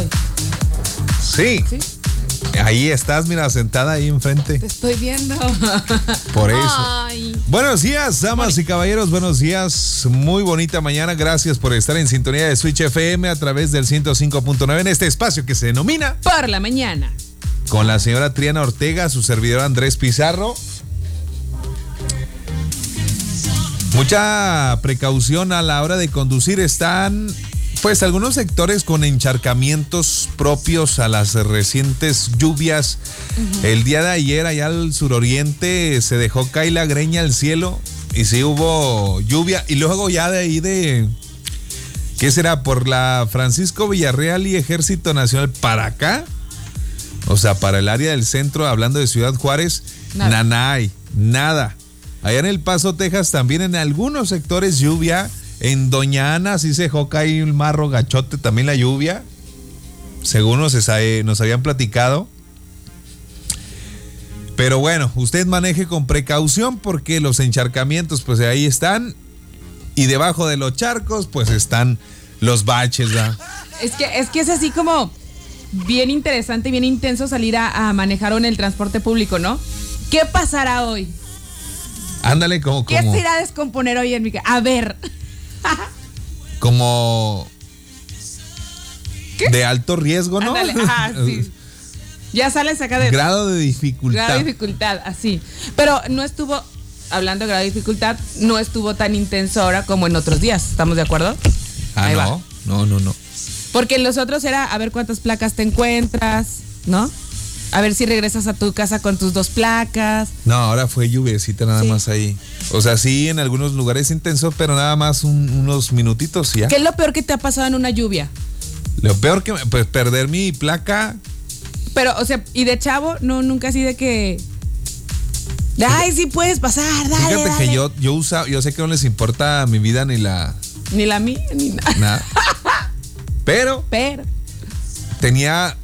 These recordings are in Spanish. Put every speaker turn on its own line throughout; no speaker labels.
estoy.
Sí.
Sí.
Ahí estás, mira, sentada ahí enfrente.
Te estoy viendo.
Por eso.
Ay.
Buenos días, damas y caballeros, buenos días. Muy bonita mañana. Gracias por estar en sintonía de Switch FM a través del 105.9 en este espacio que se denomina
Por la mañana.
con la señora Triana Ortega, su servidor Andrés Pizarro. Mucha precaución a la hora de conducir. Están, pues, algunos sectores con encharcamientos propios a las recientes lluvias. El día de ayer, allá al suroriente, se dejó caer la greña al cielo y sí hubo lluvia. Y luego, ya de ahí de. ¿Qué será? Por la Francisco Villarreal y Ejército Nacional para acá. O sea, para el área del centro, hablando de Ciudad Juárez,
Nada.
nanay, nada. Allá en El Paso, Texas, también en algunos sectores lluvia. En Doña Ana sí se dejó caer el marro gachote, también la lluvia. Según nos, sabe- nos habían platicado. Pero bueno, usted maneje con precaución porque los encharcamientos, pues ahí están. Y debajo de los charcos, pues están los baches, ¿verdad?
Es que, es que es así como bien interesante, bien intenso salir a, a manejar en el transporte público, ¿no? ¿Qué pasará hoy?
Ándale como,
¿Qué se irá a descomponer hoy en mi casa? A ver.
Como de alto riesgo, ¿no?
Ándale. Ah, sí. Ya sales acá de
Grado de dificultad.
grado de dificultad, así. Pero no estuvo, hablando de grado de dificultad, no estuvo tan intenso ahora como en otros días. ¿Estamos de acuerdo?
ah,
Ahí va.
no, no, no, no.
Porque en los otros era a ver cuántas placas te encuentras, ¿no? A ver si regresas a tu casa con tus dos placas.
No, ahora fue lluviecita nada
Sí.
más ahí. O sea, sí, en algunos lugares intenso, pero nada más un- unos minutitos ya.
¿Qué es lo peor que te ha pasado en una lluvia?
Lo peor que, pues perder mi placa,
Pero, o sea, y de chavo, no, nunca así de que. Ay, sí puedes pasar, dale.
fíjate
dale".
que yo, yo usa, yo sé que no les importa mi vida ni la
Ni la mía, ni nada.
nada. pero
Pero.
tenía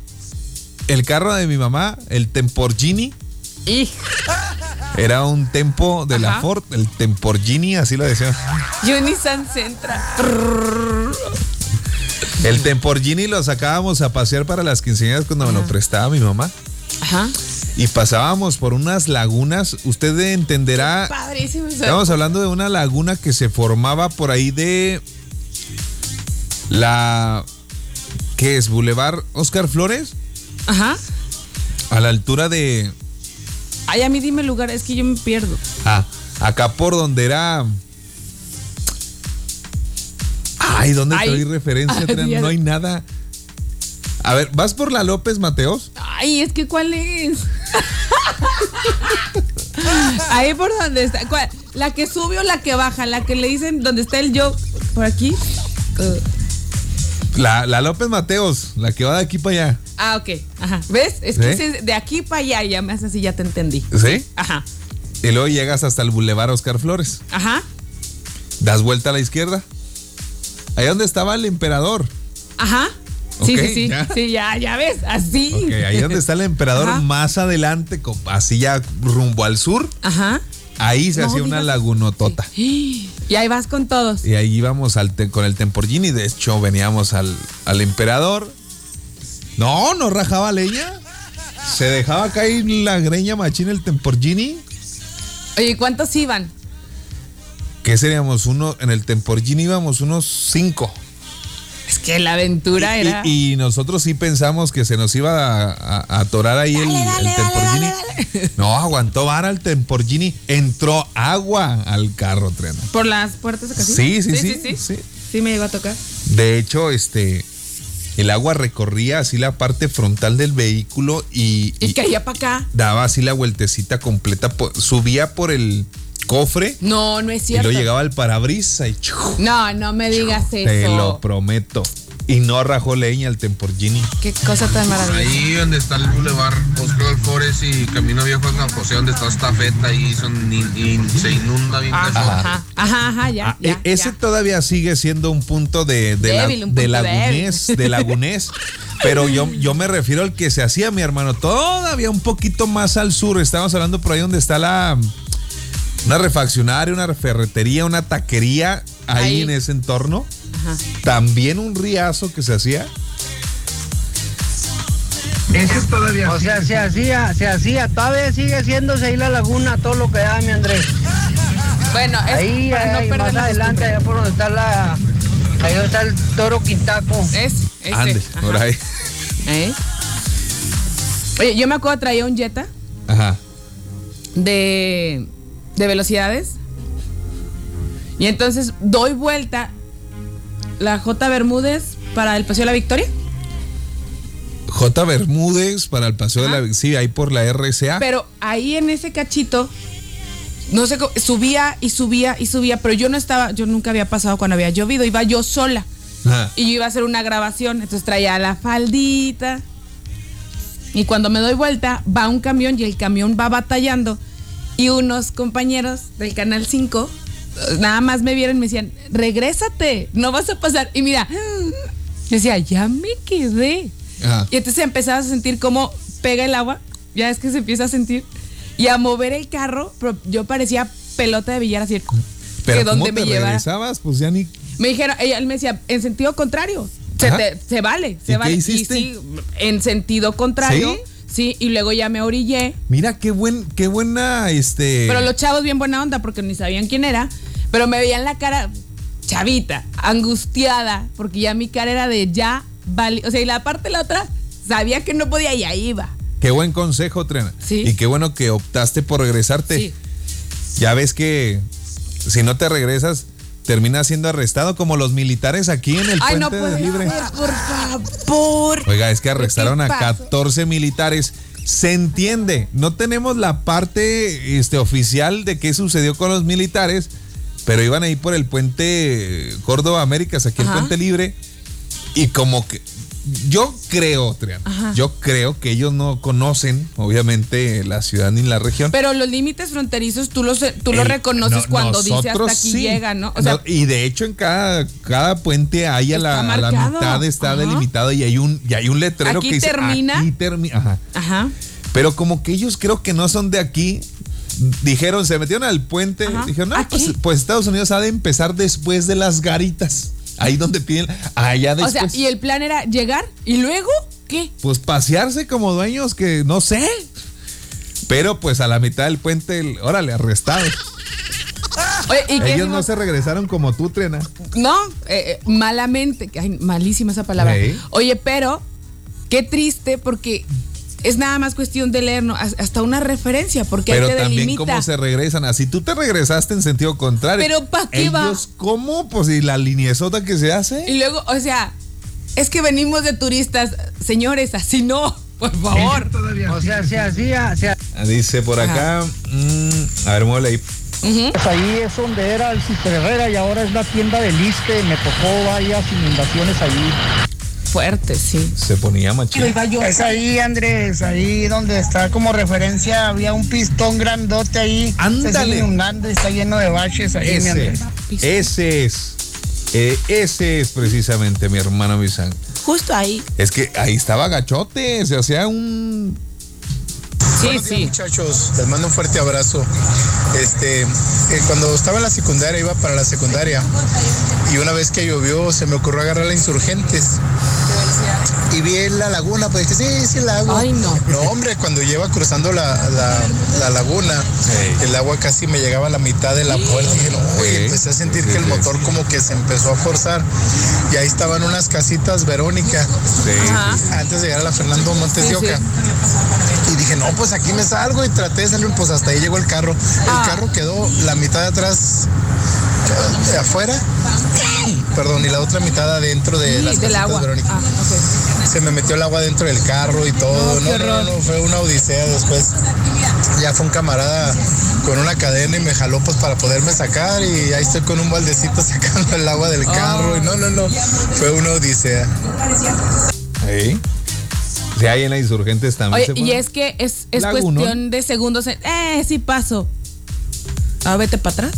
el carro de mi mamá, el Temporgini.
Y
Era un tempo de la. Ford, el Temporgini, así lo decían.
yo Nissan Sentra.
El Temporgini lo sacábamos a pasear para las quinceañeras cuando me lo prestaba mi mamá.
Ajá.
Y pasábamos por unas lagunas. Usted entenderá.
Padrísimo.
Estamos hablando de una laguna que se formaba por ahí de la. ¿Qué es? Boulevard Oscar Flores.
Ajá.
A la altura de.
Ay, a mí dime el lugar, es que yo me pierdo.
Ah, acá por donde era. Ay, ¿dónde te
Ay.
doy referencia?
Ay,
no hay nada. A ver, ¿vas por la López Mateos?
Ay, es que ¿cuál es? Ahí por donde está. ¿Cuál? La que sube o la que baja, la que le dicen donde está el yo. Por aquí. Uh,
La, la López Mateos, la que va de aquí para allá.
ah, ok. Ajá. ¿Ves? Es que
¿Sí?
de aquí para allá ya me hace así, ya te entendí.
¿Sí?
Ajá.
Y luego llegas hasta el Boulevard Oscar Flores.
Ajá.
Das vuelta a la izquierda. Ahí donde estaba el emperador.
Ajá. Sí, sí, sí.
ya.
Sí, ya, ya ves. Así.
Ahí donde está el emperador,
Ajá.
más adelante, así ya rumbo al sur,
Ajá.
ahí se
No
hacía una lagunotota.
Y ahí vas con todos.
Y ahí íbamos al con el Temporgini. De hecho, veníamos al, al emperador. No, no rajaba leña. Se dejaba caer la greña machina el Temporgini.
Oye, ¿cuántos iban?
¿Qué seríamos? Uno, en el Temporgini íbamos unos cinco.
Es que la aventura
Y-
era.
Y, y nosotros sí pensamos que se nos iba a, a- a atorar ahí el,
Dale,
el Temporgini. No, aguantó vara el Temporgini. Entró agua al carro, Triana.
¿Por las puertas de casino?
Sí, sí,
sí,
sí,
sí.
sí.
Sí, me llegó a tocar.
De hecho, este, el agua recorría así la parte frontal del vehículo y,
Y
y
caía para acá.
daba así la vueltecita completa, subía por el cofre
No, no es
y
cierto.
luego llegaba al parabrisas y ¡chu!
No, no me digas eso.
te lo prometo. Y no rajó leña el Temporgini.
Qué cosa tan maravillosa.
Ahí donde está el Boulevard Oscar Flores y Camino Viejo a San José, donde está esta feta, ahí son, in- in- se inunda bien
Ajá, ajá, ajá, ajá, ya,
Ah,
ya,
e- ese
ya.
todavía sigue siendo un punto de, de, la- de lagunés,
débil.
de lagunés. Pero yo, yo me refiero al que se hacía, mi hermano, todavía un poquito más al sur. Estamos hablando por ahí donde está la una refaccionaria, una ferretería, una taquería ahí,
Ahí.
en ese entorno.
Ajá.
También un riazo que se hacía.
Ese es todavía.
O sea, se hacía, se hacía, todavía sigue haciéndose ahí la laguna, todo lo que da, mi Andrés.
Bueno, es
Ahí,
para no
ahí,
perder
más
la
adelante, allá por donde está la, ahí donde está el toro Quintaco.
Es, ese.
Ande, por ahí.
¿Eh? Oye, yo me acuerdo traía un Jetta
Ajá.
de, de velocidades. Y entonces doy vuelta la J Bermúdez para el Paseo de la Victoria.
J. Bermúdez para el paseo de la. Sí, ahí por la RCA.
Pero ahí en ese cachito, no sé, cómo- subía y subía y subía, pero yo no estaba, yo nunca había pasado cuando había llovido, iba yo sola.
Ajá.
Y yo iba a hacer una grabación, entonces traía la faldita. Y cuando me doy vuelta, va un camión y el camión va batallando. Y unos compañeros del Canal 5 eh, nada más me vieron y me decían, regrésate, no vas a pasar. Y mira, yo decía, ya me quedé.
Ajá.
Y entonces empezabas a sentir cómo pega el agua, ya es que se empieza a sentir, y a mover el carro, pero yo parecía pelota de billar así.
Pero
que
¿cómo
donde
te
me
regresabas? Pues ya ni.
Me dijeron, él me decía, en sentido contrario. Se, te- se vale, se
¿Y qué
vale.
hiciste?
Y sí, en sentido contrario. ¿Sí? Y luego ya me orillé.
Mira qué buen, qué buena, este.
Pero los chavos bien buena onda porque ni sabían quién era. Pero me veían la cara chavita, angustiada, porque ya mi cara era de ya vale. O sea, y la parte de la otra sabía que no podía y ahí iba.
Qué buen consejo, Trena.
Sí.
Y qué bueno que optaste por regresarte.
Sí.
Ya ves que si no te regresas, terminas siendo arrestado como los militares aquí en el
Ay, no
puente
puede
de Libre.
por favor.
Oiga, es que arrestaron
¿Qué
a
pasó?
14 militares. Se entiende, no tenemos la parte este, oficial de qué sucedió con los militares, pero iban ahí por el puente Córdoba Américas, aquí el puente libre, y como que yo creo, Triana,
Ajá.
yo creo que ellos no conocen, obviamente, la ciudad ni la región.
Pero los límites fronterizos tú los, tú los reconoces
no-
cuando dice hasta aquí
sí.
llega, ¿no? O sea,
No, y de hecho en cada, cada puente hay a la, a la mitad está
Ajá.
delimitado y hay un y hay un letrero
Aquí
que dice
termina.
aquí termina. Ajá.
ajá.
Pero como que ellos creo que no son de aquí. Dijeron, se metieron al puente.
Ajá.
Dijeron, no, pues, pues Estados Unidos ha de empezar después de las garitas. Ahí donde piden, allá
O
después.
sea, y el plan era llegar y luego, ¿qué?
Pues pasearse como dueños que no sé. Pero pues a la mitad del puente, el- órale, arrestados.
Oye, ¿y qué
Ellos no se regresaron como tú, Trena.
No, eh, eh, malamente. Ay, malísima esa palabra. Oye, pero qué triste porque es nada más cuestión de leer, ¿no? Has- hasta una referencia, porque
Pero
ahí te
también
delimita.
cómo se regresan. Así tú te regresaste en sentido contrario.
Pero ¿pa' qué va?
Ellos, ¿cómo? Pues y la liniezota que se hace.
Y luego, o sea, es que venimos de turistas, señores, así no, por favor.
O sea, se hacía, se
Ah, Dice por acá. mm, a ver, muévele ahí.
Pues ahí es donde era el Super Herrera y ahora es la tienda del Liste. Me tocó varias inundaciones allí.
Fuerte, sí.
Se ponía machín.
Es ahí, Andrés, ahí donde está como referencia, había un pistón grandote ahí.
Ándale.
Se sigue inundando y está lleno de baches ahí, mi
Ese,
Andrés.
ese es. eh, ese es precisamente mi hermano Misan.
Justo ahí.
Es que ahí estaba gachote, se hacía un.
Sí,
Buenos días,
sí.
muchachos, les mando un fuerte abrazo. Este, eh, cuando estaba en la secundaria, iba para la secundaria y una vez que llovió se me ocurrió agarrar a insurgentes y vi en la laguna, pues dije, sí, sí, el agua.
Ay, no.
No, hombre, cuando lleva cruzando la, la- la laguna, el agua casi me llegaba a la mitad de la puerta. Y dije, no, oye,
Sí.
empecé a sentir
Sí,
que el
sí.
motor como que se empezó a forzar y ahí estaban unas casitas Verónica
Sí.
antes de llegar a la Fernando Montes
Sí,
de Oca. Y dije, no, pues aquí me salgo y traté de salir, pues hasta ahí llegó el carro.
Ah.
El carro quedó la mitad de atrás eh, afuera, perdón, y la otra mitad adentro de
Sí,
las
del
casitas
agua.
Verónica.
Ah, ok.
Se me metió el agua dentro del carro y todo.
No,
No, no, no, fue una odisea después. Ya fue un camarada con una cadena y me jaló pues para poderme sacar y ahí estoy con un baldecito sacando el agua del carro y no, no, no, fue una odisea.
Sí. Sí, ahí en la Insurgentes también.
Oye,
se
y es que es, es cuestión de segundos. en- Eh, sí paso. Ah, vete para atrás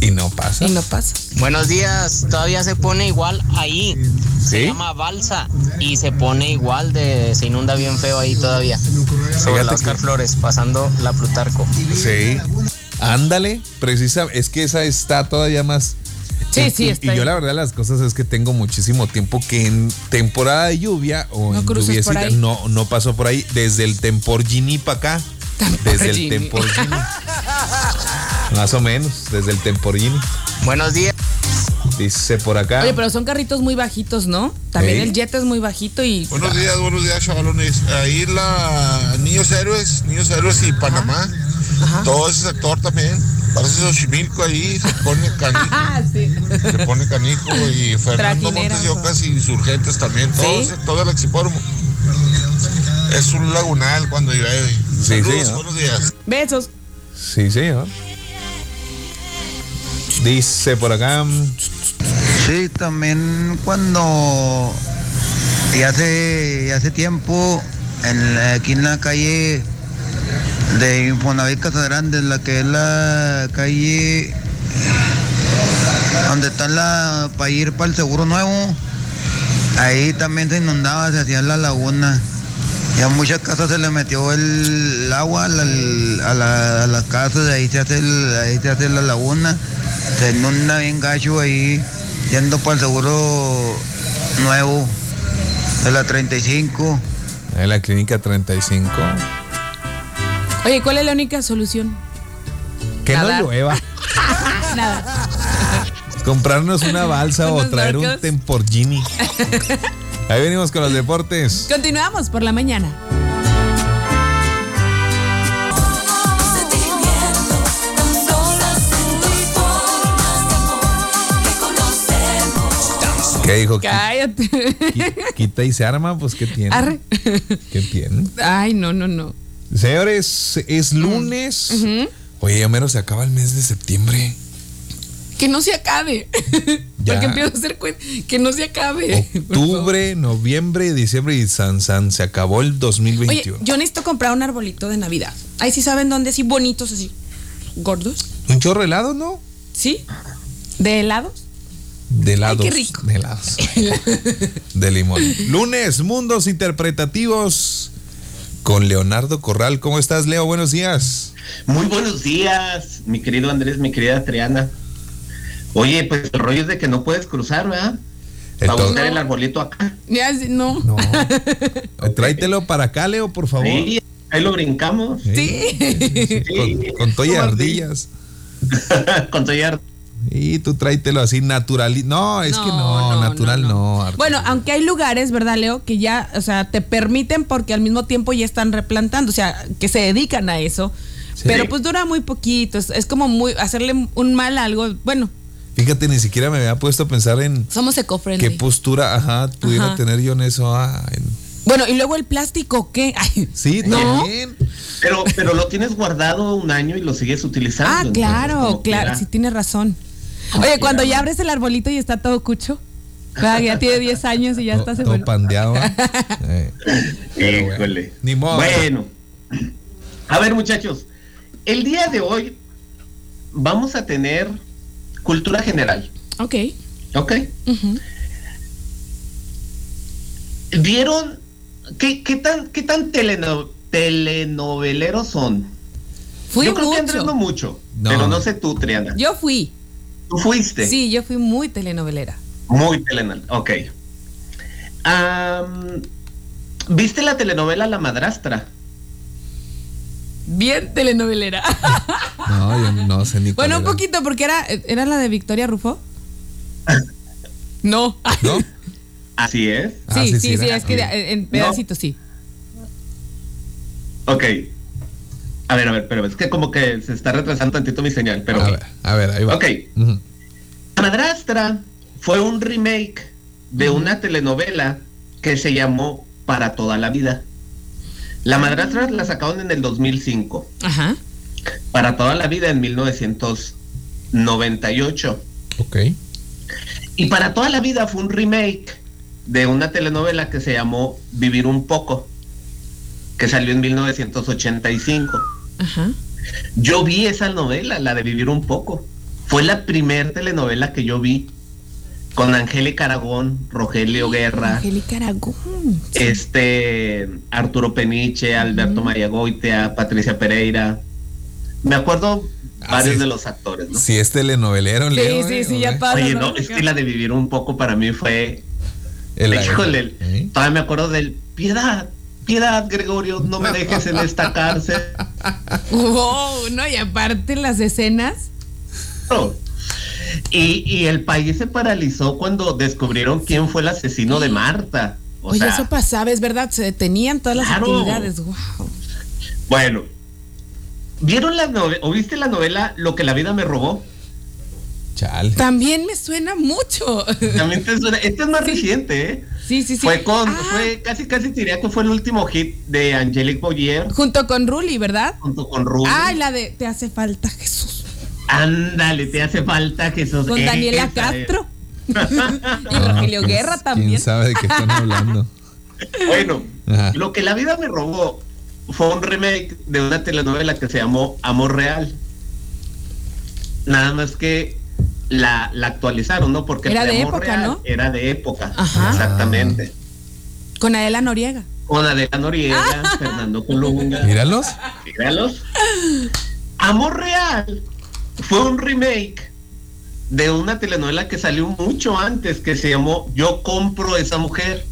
Y no pasa.
y no pasa.
Buenos días, todavía se pone igual ahí. Se llama balsa y se pone igual de. Se inunda bien feo ahí todavía. Sobre la Oscar
que-
Flores, pasando la Plutarco.
Sí. Ándale, precisa, es que esa está todavía más.
Sí,
Y-
sí,
y,
está
y yo la verdad las cosas es que tengo muchísimo tiempo que en temporada de lluvia o
No
en lluviecita no, no paso por ahí desde el Temporgini para acá. Desde el.
Temporgini.
Más o menos, desde el Temporgini.
Buenos días.
Dice por acá.
Oye, pero son carritos muy bajitos, ¿no? También el jet es muy bajito y.
Buenos días, buenos días, chavalones. Ahí la Niños Héroes, Niños Héroes y Panamá. Todo ese sector también. Parece Xochimilco ahí, se pone canijo,
Ah, sí.
se pone canijo y Fernando Montes de Ocas y Insurgentes también. Todo,
Sí.
ese- todo el Exipódromo. Es un lagunal cuando llueve.
Sí,
Saludos,
sí, ¿no?
buenos días.
Besos.
Sí, señor. Dice por acá.
Sí, también cuando y hace, hace tiempo en la- aquí en la calle de Infonavit Casa Grande, la que es la calle donde está la para ir para el seguro nuevo, ahí también se inundaba, se hacía la laguna. Y a muchas casas se le metió el, agua a las casas, ahí se hace el- ahí se hace la laguna, se inunda bien gacho ahí, yendo para el seguro nuevo de la 35.
En la clínica 35.
Oye, ¿cuál es la única solución?
Que
Nadar.
no llueva.
Nada.
Comprarnos una balsa o traer un
barcos.
Temporgini. Ahí venimos con los deportes.
Continuamos por la mañana.
¿Qué dijo?
Cállate.
qui- Quita y se arma, pues ¿qué tiene?
Arre.
¿Qué tiene?
Ay, no, no, no.
Señores, es lunes. Oye, ya menos se acaba el mes de septiembre.
Que no se acabe.
Ya.
Porque empiezo a hacer cuenta. Que no se acabe.
Octubre, noviembre, diciembre y San San. Se acabó el
Oye,
2021.
yo necesito comprar un arbolito de Navidad. Ahí sí saben dónde, así bonitos, así. Gordos.
Un chorro helado, ¿no?
¿Sí? ¿De helados?
De helados.
qué rico.
De helados. de limón. Lunes, mundos interpretativos. Con Leonardo Corral. ¿Cómo estás, Leo? Buenos días.
Muy buenos días, mi querido Andrés, mi querida Triana. Oye, pues el rollo es de que no puedes cruzar, ¿verdad? Para buscar el arbolito acá.
Ya, sí, no.
No. Tráetelo para acá, Leo, por favor.
Sí, ahí lo brincamos.
Sí.
Con, con toalla de
¿Cómo así?
ardillas.
Con Toyar.
Y tú tráetelo así natural. No, es que no,
No, no,
natural
no,
no.
no. Bueno, aunque hay lugares, ¿verdad, Leo? Que ya, o sea, te permiten porque al mismo tiempo ya están replantando, o sea, que se dedican a eso.
Sí.
Pero pues dura muy poquito, es, es como muy hacerle un mal a algo. Bueno,
Fíjate, ni siquiera me había puesto a pensar en
somos
qué
eco-friendly.
postura, ajá, pudiera
Ajá.
tener yo en eso. Ah, en-
Bueno, y luego el plástico, ¿qué? Ay,
Sí,
¿no?
también.
Pero, pero lo tienes guardado un año y lo sigues utilizando.
Ah, claro, claro, sí tienes razón. Oye, cuando ya abres el arbolito y está todo cucho, ya tiene 10 años y ya está se
todo pandeado. Eh, pero bueno,
Híjole.
Ni modo.
Bueno, a ver, muchachos, el día de hoy vamos a tener cultura general,
Ok.
¿ok? ¿Vieron qué, qué tan, qué tan teleno- telenoveleros son?
Fui
Yo creo
mucho.
que Andrés no mucho,
No.
pero no sé tú, Triana.
Yo fui.
¿Tú fuiste?
Sí, yo fui muy telenovelera.
Muy telenovela, ok. Am, ¿Viste la telenovela La Madrastra?
Bien telenovelera.
No, yo no sé ni
bueno, un
era.
poquito, porque era, era la de Victoria Rufo. No.
¿No?
Así es.
Ah,
sí, sí, sí,
era.
es que en pedacitos sí.
Ok. A ver, a ver, pero es que como que se está retrasando tantito mi señal, pero...
A ver, a ver, ahí va.
Ok. La Madrastra fue un remake de una telenovela que se llamó Para toda la vida. La Madrastra la sacaron en el 2005.
Ajá.
Para toda la vida en 1998.
Ok.
Y para toda la vida fue un remake de una telenovela que se llamó Vivir un poco, que salió en 1985.
Ajá.
Yo vi esa novela, la de Vivir un poco. Fue la primer telenovela que yo vi con Angélica Aragón, Rogelio Guerra,
Angélica Aragón.
este Arturo Peniche, Alberto María Goitea, Patricia Pereira. Me acuerdo varios
sí.
de los actores, ¿no?
Si es telenovelero,
Sí,
Leo,
sí,
eh,
sí, ya pasa.
Oye,
¿no?
no, es que la de vivir un poco para mí fue.
El-
híjole,
¿Eh?
todavía me acuerdo del piedad, piedad, Gregorio, no me dejes en esta cárcel.
Wow, no, y aparte las escenas.
No. Y, y el país se paralizó cuando descubrieron quién fue el asesino de Marta. O
Oye,
sea,
eso pasaba, es verdad, se detenían todas las
Claro.
actividades. Wow.
Bueno, ¿vieron la novela o viste la novela Lo que la vida me robó?
Chale.
También me suena mucho.
También te suena- este es más reciente, ¿eh?
Sí, sí, sí.
Fue con,
Ah,
fue casi casi diría que fue el último hit de Angelique Boyer
Junto con Ruli, ¿verdad?
junto con Rubén.
Ay, la de Te hace falta Jesús.
Ándale, te hace falta Jesús.
Con Daniela
Esa.
Castro. y Rogelio
¿quién-
Guerra también.
¿Quién sabe de qué están hablando?
Bueno,
Ajá.
lo que la vida me robó fue un remake de una telenovela que se llamó Amor Real. Nada más que la, la actualizaron, ¿no? Porque
Era
la
de
Amor
época,
Real
¿no?
Era de época,
Ajá.
exactamente.
Con Adela Noriega.
Con Adela Noriega, Fernando Colunga.
Míralos.
Míralos. Amor Real fue un remake de una telenovela que salió mucho antes que se llamó Yo compro esa mujer.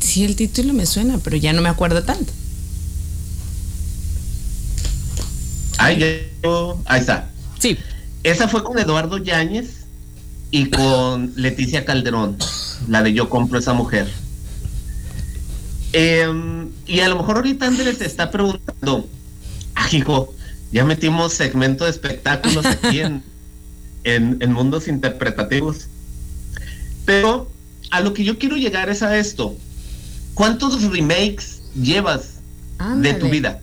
Sí, el título me suena, pero ya no me acuerdo tanto.
Ahí, ya- ahí está.
Sí.
Esa fue con Eduardo Yáñez y con Leticia Calderón, la de Yo compro esa mujer. Em, y a lo mejor ahorita Andrés te está preguntando, ah, hijo, ya metimos segmento de espectáculos aquí en, en, en mundos interpretativos. Pero a lo que yo quiero llegar es a esto. ¿Cuántos remakes llevas de tu vida?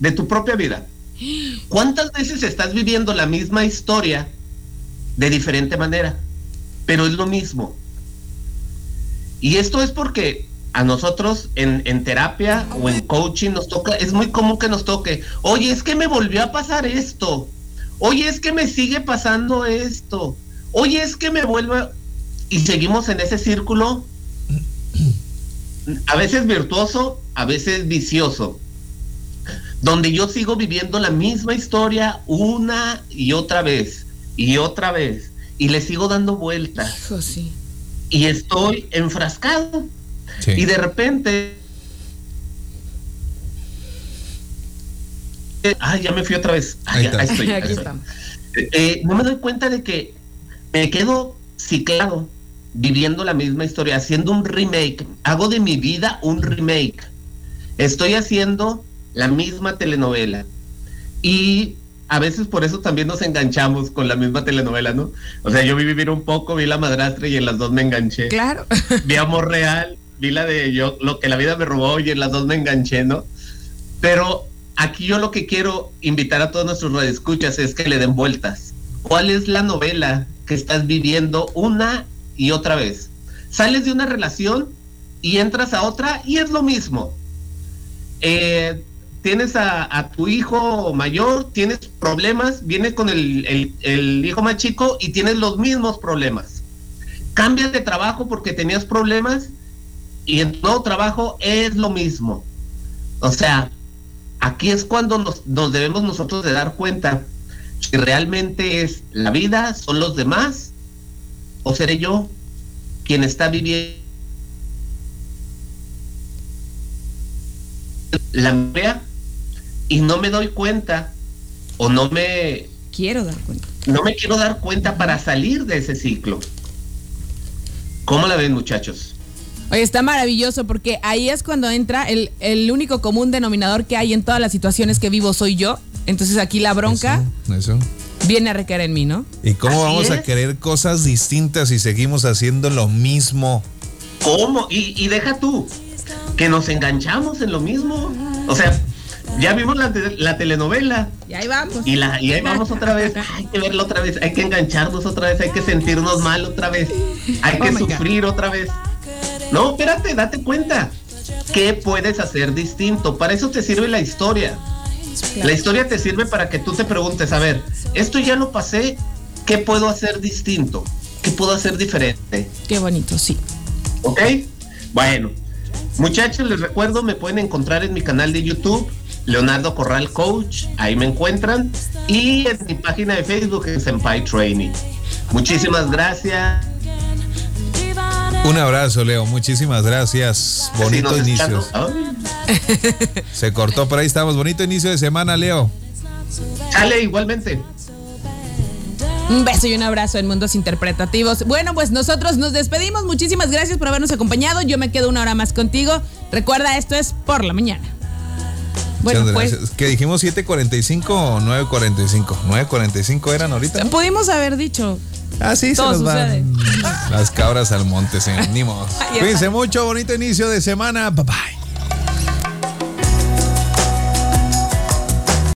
De tu propia vida. ¿Cuántas veces estás viviendo la misma historia de diferente manera? Pero es lo mismo. Y esto es porque a nosotros en, terapia o en coaching nos toca, es muy común que nos toque, oye, es que me volvió a pasar esto, oye, es que me sigue pasando esto, oye, es que me vuelve... Y seguimos en ese círculo, a veces virtuoso, a veces vicioso donde yo sigo viviendo la misma historia una y otra vez y otra vez y le sigo dando vueltas
Hijo, sí.
y estoy enfrascado
Sí.
y de repente eh, ay ya me fui otra vez
Ahí está.
ahí estoy, ahí
Aquí
estoy.
estamos.
Eh, no me doy cuenta de que me quedo ciclado viviendo la misma historia, haciendo un remake. Hago de mi vida un remake. Estoy haciendo la misma telenovela. Y a veces por eso también nos enganchamos con la misma telenovela, ¿no? O sea, yo vi vivir un poco, vi la madrastra y en las dos me enganché.
Claro.
Vi Amor Real, vi la de yo, lo que la vida me robó y en las dos me enganché, ¿no? Pero aquí yo lo que quiero invitar a todos nuestros radioescuchas es que le den vueltas. ¿Cuál es la novela que estás viviendo una y otra vez? Sales de una relación y entras a otra y es lo mismo. Eh, tienes a, tu hijo mayor, tienes problemas, viene con el, el- hijo más chico y tienes los mismos problemas. Cambias de trabajo porque tenías problemas y en nuevo trabajo es lo mismo. O sea, aquí es cuando nos, nos debemos nosotros de dar cuenta si realmente es la vida, son los demás o seré yo quien está viviendo la memoria y no me doy cuenta o no me
Quiero dar cuenta.
no me quiero dar cuenta para salir de ese ciclo. ¿Cómo la ven, muchachos?
Oye, está maravilloso porque ahí es cuando entra el, el único común denominador que hay en todas las situaciones que vivo soy yo. Entonces aquí la bronca
Eso.
viene a recaer en mí, ¿no?
¿Y cómo
Así
vamos a querer cosas distintas si seguimos haciendo lo mismo?
¿Cómo? Y, y deja tú, que nos enganchamos en lo mismo. O sea, ya vimos la, te- la telenovela
Y ahí vamos.
y, la, y ahí vamos otra vez. Hay que verla otra vez, hay que engancharnos otra vez, hay que sentirnos mal otra vez, hay
Oh
que
God.
sufrir otra vez. No, espérate, date cuenta. ¿Qué puedes hacer distinto? Para eso te sirve la historia. La historia te sirve para que tú te preguntes, a ver, esto ya lo pasé, ¿qué puedo hacer distinto? ¿Qué puedo hacer diferente?
Qué bonito, sí.
¿Ok? Bueno, muchachos, les recuerdo, me pueden encontrar en mi canal de YouTube Leonardo Corral Coach, ahí me encuentran. Y en mi página de Facebook en Senpai Training. Muchísimas gracias.
Un abrazo, Leo. Muchísimas gracias. Bonito inicio. Se cortó, pero ahí estamos. Bonito inicio de semana, Leo.
Sale igualmente.
Un beso y un abrazo en Mundos Interpretativos. Bueno, pues nosotros nos despedimos. Muchísimas gracias por habernos acompañado. Yo me quedo una hora más contigo. Recuerda, esto es por la mañana. Bueno, pues.
¿Qué dijimos 7.45 o 9.45? 9.45 eran ahorita.
pudimos haber dicho.
Ah, sí, se nos
sucede.
van las cabras al monte, señor. Cuídense mucho, bonito inicio de semana. Bye bye.